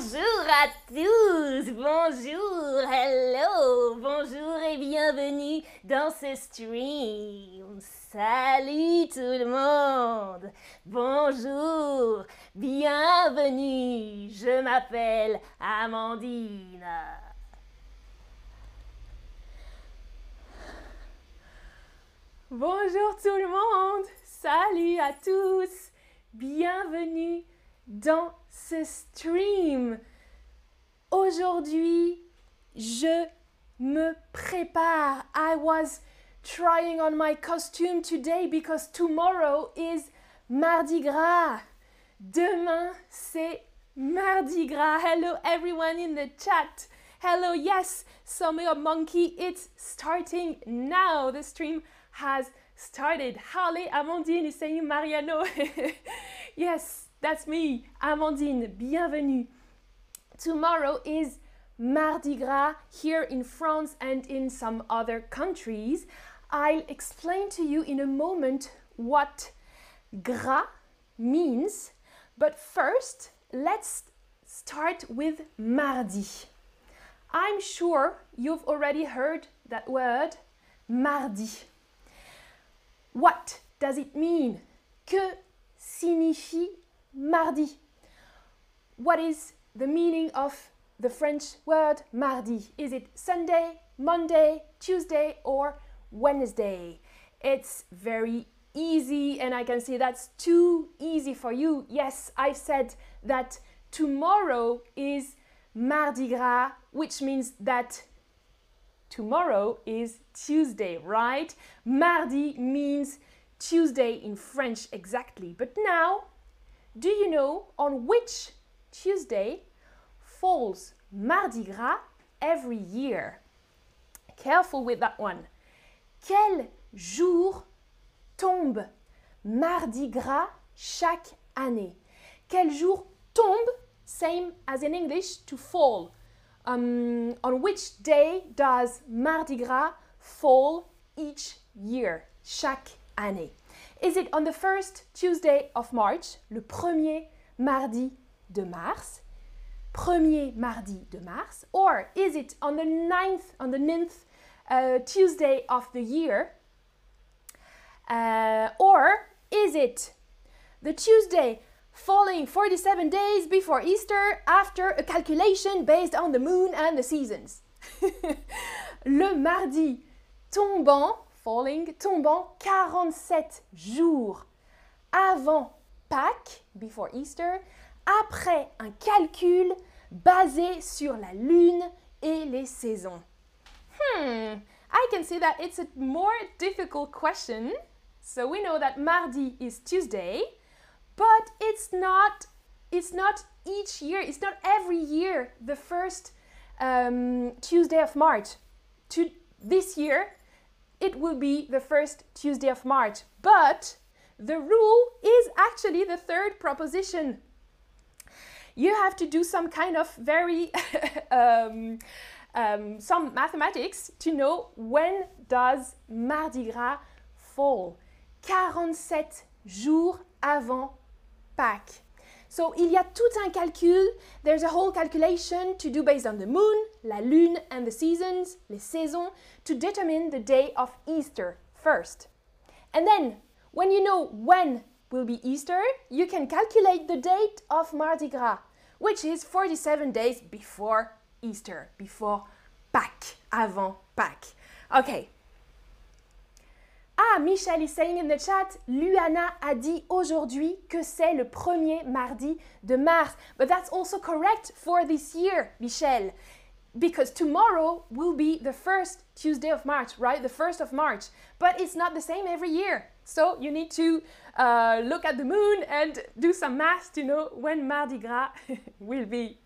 Bonjour à tous, bonjour, hello, bonjour et bienvenue dans ce stream. Salut tout le monde, bonjour, bienvenue, je m'appelle Amandine. Bonjour tout le monde, salut à tous, bienvenue dans ce stream. Aujourd'hui, je me prépare. I was trying on my costume today because tomorrow is Mardi Gras. Demain, c'est Mardi Gras. Hello, everyone in the chat. Hello, yes, Summer Monkey, it's starting now. The stream has started. Harley Amandine is saying Mariano. yes, that's me, Amandine. Bienvenue. Tomorrow is Mardi Gras here in France and in some other countries. I'll explain to you in a moment what gras means, but first let's start with mardi. I'm sure you've already heard that word mardi. What does it mean? Que signifie mardi? What is the meaning of the French word mardi? Is it Sunday, Monday, Tuesday, or Wednesday? It's very easy, and I can see that's too easy for you. Yes, I've said that tomorrow is Mardi Gras, which means that tomorrow is Tuesday, right? Mardi means Tuesday in French exactly. But now, do you know on which Tuesday falls Mardi Gras every year? Careful with that one. Quel jour tombe Mardi Gras chaque année? Quel jour tombe? Same as in English, to fall. Um, on which day does Mardi Gras fall each year, chaque année? Is it on the first Tuesday of March, le premier mardi de mars, premier mardi de mars, or is it on the ninth, on the ninth uh, Tuesday of the year, uh, or is it the Tuesday falling 47 days before Easter after a calculation based on the moon and the seasons. le mardi tombant, falling, tombant 47 jours avant Pâques, before Easter, après un calcul basé sur la lune et les saisons. Hmm, I can see that it's a more difficult question. So we know that mardi is Tuesday, but it's not it's not each year it's not every year the first um, tuesday of march to this year it will be the first tuesday of march but the rule is actually the third proposition you have to do some kind of very um, um, some mathematics to know when does mardi gras fall 47 jours avant Pâques. So, il y a tout un calcul. There's a whole calculation to do based on the moon, la lune, and the seasons, les saisons, to determine the day of Easter first. And then, when you know when will be Easter, you can calculate the date of Mardi Gras, which is 47 days before Easter, before Pâques, avant Pâques. Okay, Ah, Michel is saying in the chat, Luana a dit aujourd'hui que c'est le premier mardi de mars. But that's also correct for this year, Michel. Because tomorrow will be the first Tuesday of March, right? The 1st of March. But it's not the same every year. So you need to uh, look at the moon and do some math to know when Mardi Gras will be.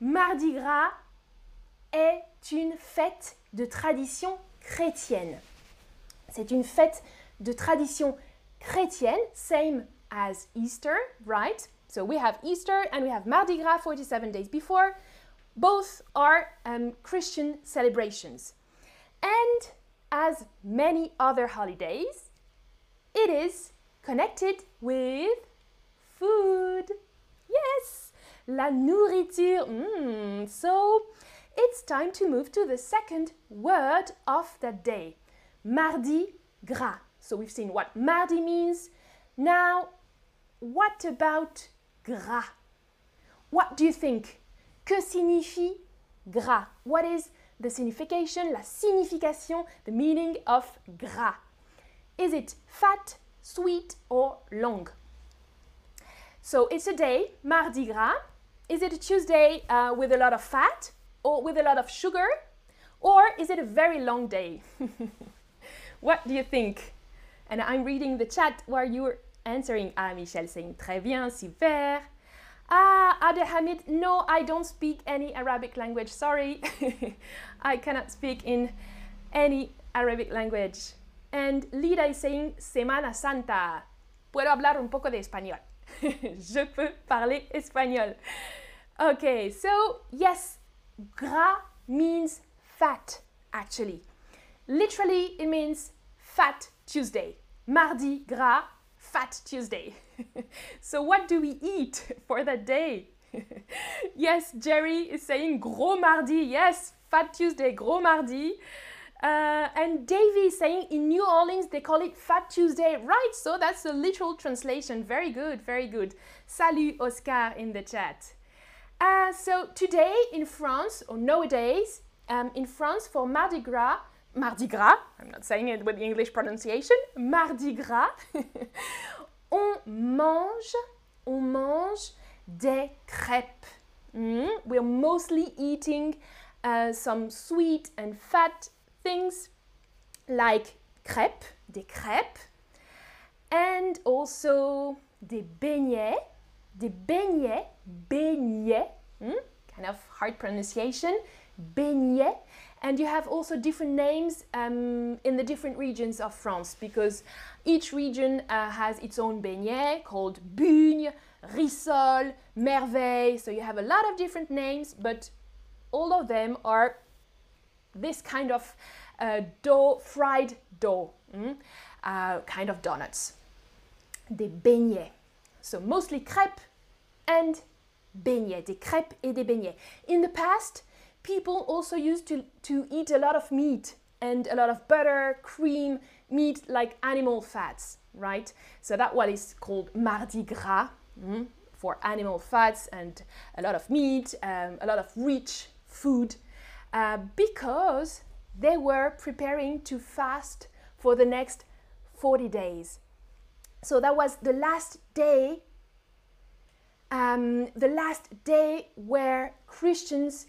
Mardi Gras est une fête de tradition chrétienne. C'est une fête de tradition chrétienne, same as Easter, right? So we have Easter and we have Mardi Gras 47 days before. Both are um, Christian celebrations. And as many other holidays, it is connected with food. Yes! La nourriture. Mm, so it's time to move to the second word of the day. Mardi gras. So we've seen what mardi means. Now, what about gras? What do you think? Que signifie gras? What is the signification, la signification, the meaning of gras? Is it fat, sweet, or long? So it's a day, Mardi Gras. Is it a Tuesday uh, with a lot of fat or with a lot of sugar? Or is it a very long day? what do you think? And I'm reading the chat where you're answering. Ah, Michel saying très bien, super. Ah, Adehamid, no, I don't speak any Arabic language. Sorry, I cannot speak in any Arabic language. And Lida is saying Semana Santa. Puedo hablar un poco de español. Je peux parler espagnol. Okay, so yes, gras means fat actually. Literally, it means Fat Tuesday. Mardi Gras, Fat Tuesday. so, what do we eat for that day? yes, Jerry is saying Gros Mardi. Yes, Fat Tuesday, Gros Mardi. Uh, and Davy is saying in New Orleans they call it Fat Tuesday. Right, so that's a literal translation. Very good, very good. Salut Oscar in the chat. Uh, so today in France, or nowadays, um, in France for Mardi Gras, Mardi Gras, I'm not saying it with the English pronunciation, Mardi Gras, on mange, on mange des crêpes. Mm, we're mostly eating uh, some sweet and fat things like crêpes, des crêpes, and also des beignets, des beignets, beignets, hmm? kind of hard pronunciation, beignets. And you have also different names um, in the different regions of France because each region uh, has its own beignet called bugne, rissole, merveille. So you have a lot of different names, but all of them are this kind of uh, dough, fried dough, mm? uh, kind of donuts. Des beignets. So mostly crêpes and beignets, des crêpes et des beignets. In the past, people also used to, to eat a lot of meat and a lot of butter, cream, meat like animal fats, right? So that what is called Mardi Gras mm, for animal fats and a lot of meat, um, a lot of rich food, uh, because they were preparing to fast for the next 40 days. So that was the last day, um, the last day where Christians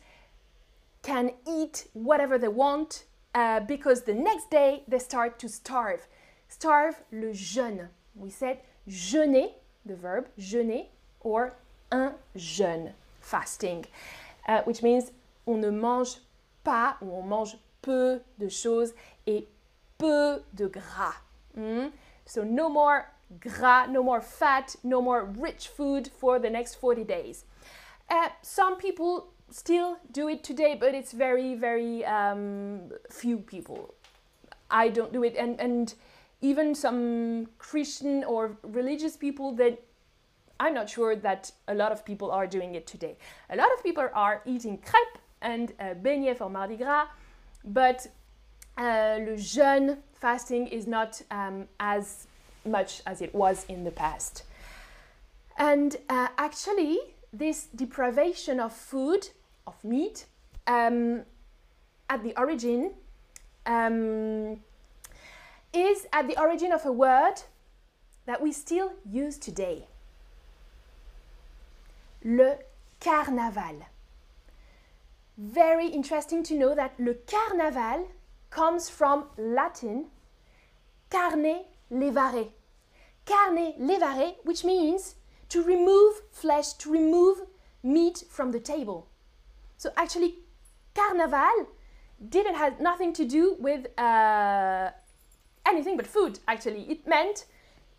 can eat whatever they want uh, because the next day they start to starve. Starve, le jeûne. We said jeûner, the verb jeûner, or un jeûne, fasting, uh, which means on ne mange pas ou on mange peu de choses et peu de gras. Mm? So no more gras, no more fat, no more rich food for the next 40 days. Uh, some people still do it today, but it's very, very um, few people. I don't do it, and and even some Christian or religious people that I'm not sure that a lot of people are doing it today. A lot of people are eating crepe and uh, beignets for Mardi Gras, but uh, le jeûne fasting is not um, as much as it was in the past. And uh, actually, this deprivation of food of meat um, at the origin um, is at the origin of a word that we still use today. Le carnaval. Very interesting to know that le carnaval comes from Latin carne levare. Carne levare, which means to remove flesh, to remove meat from the table. So actually, carnaval didn't have nothing to do with uh, anything but food. Actually, it meant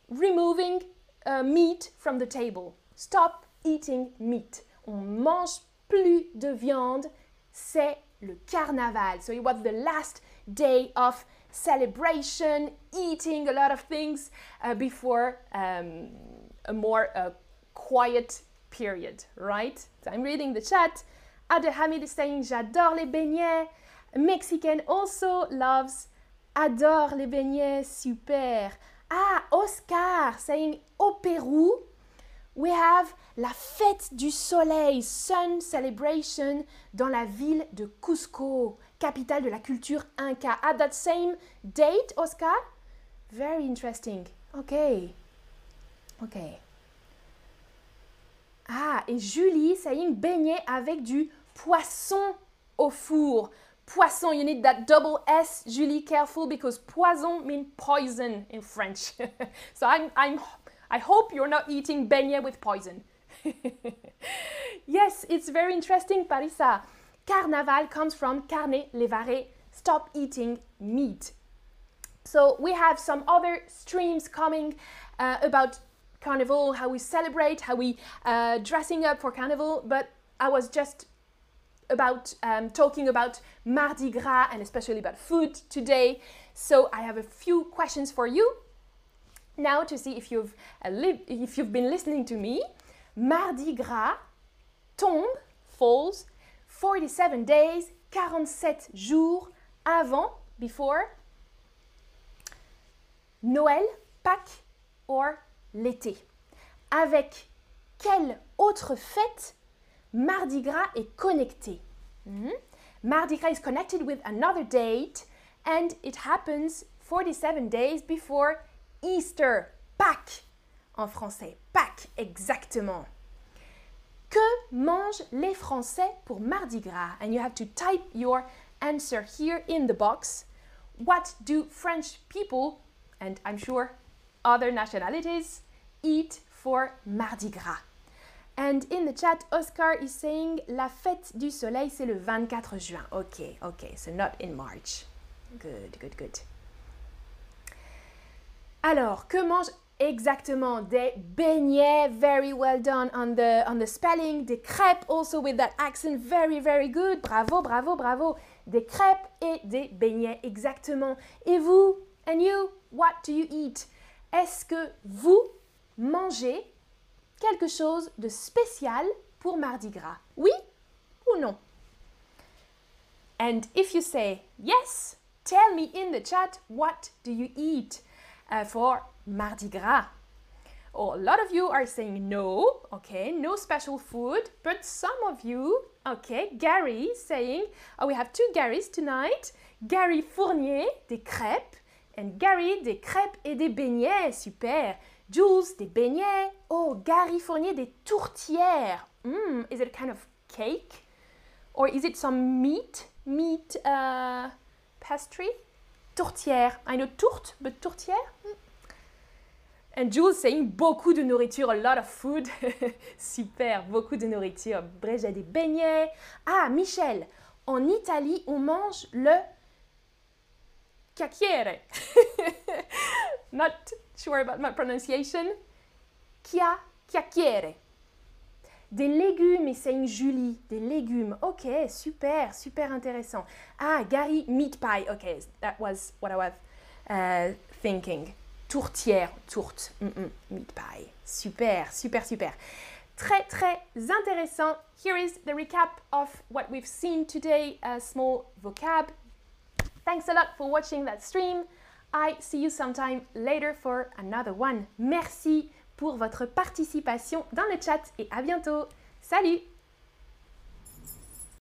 removing uh, meat from the table. Stop eating meat. On mange plus de viande. C'est le carnaval. So it was the last day of celebration, eating a lot of things uh, before um, a more uh, quiet period, right? So I'm reading the chat. Hamid is saying J'adore les beignets. Mexican also loves Adore les beignets, super. Ah, Oscar saying Au Pérou, we have la fête du soleil, Sun Celebration, dans la ville de Cusco, capitale de la culture inca. At that same date, Oscar? Very interesting. Okay. Okay. Ah, et Julie saying beignet avec du poisson au four. Poisson, you need that double S, Julie, careful because poison means poison in French. so I'm, I'm, I hope you're not eating beignet with poison. yes, it's very interesting, Parisa. Carnaval comes from carne levare, stop eating meat. So we have some other streams coming uh, about carnival, how we celebrate, how we uh, dressing up for carnival, but I was just about um, talking about Mardi Gras and especially about food today. So I have a few questions for you now to see if you've uh, if you've been listening to me. Mardi Gras tombe, falls 47 days, 47 jours avant, before Noël, Pâques or l'été. Avec quelle autre fête Mardi Gras est connecté mm -hmm. Mardi Gras is connected with another date and it happens 47 days before Easter, Pâques en français. Pâques, exactement. Que mangent les Français pour Mardi Gras? And you have to type your answer here in the box. What do French people, and I'm sure other nationalities, eat for Mardi Gras? And in the chat, Oscar is saying La fête du soleil, c'est le 24 juin. Okay, okay, so not in March. Good, good, good. Alors, que mange exactement des beignets? Very well done on the, on the spelling. Des crêpes, also with that accent. Very, very good. Bravo, bravo, bravo. Des crêpes et des beignets, exactement. Et vous, and you, what do you eat? Est-ce que vous mangez quelque chose de spécial pour Mardi Gras? Oui ou non? And if you say yes, tell me in the chat what do you eat uh, for Mardi Gras? Oh, a lot of you are saying no, okay, no special food, but some of you, okay, Gary saying, oh, we have two Garys tonight. Gary Fournier, des crêpes, and Gary, des crêpes et des beignets, super. Jules, des beignets. Oh, Gary Fournier, des tourtières. Mm, is it a kind of cake? Or is it some meat? Meat uh, pastry? Tourtière. I know tourte, but tourtière? Mm. And Jules saying beaucoup de nourriture, a lot of food. Super, beaucoup de nourriture. Bref, j'ai des beignets. Ah, Michel, en Italie, on mange le cacchiere. Not sure about my pronunciation. Chia, cacchiere. Des légumes, une Julie. Des légumes. Ok, super, super intéressant. Ah, Gary, meat pie. Ok, that was what I was uh, thinking. Tourtière, tourte, mm -mm, meat pie. Super, super, super. Très, très intéressant. Here is the recap of what we've seen today, a small vocab. Thanks a lot for watching that stream. I see you sometime later for another one. Merci pour votre participation dans le chat et à bientôt. Salut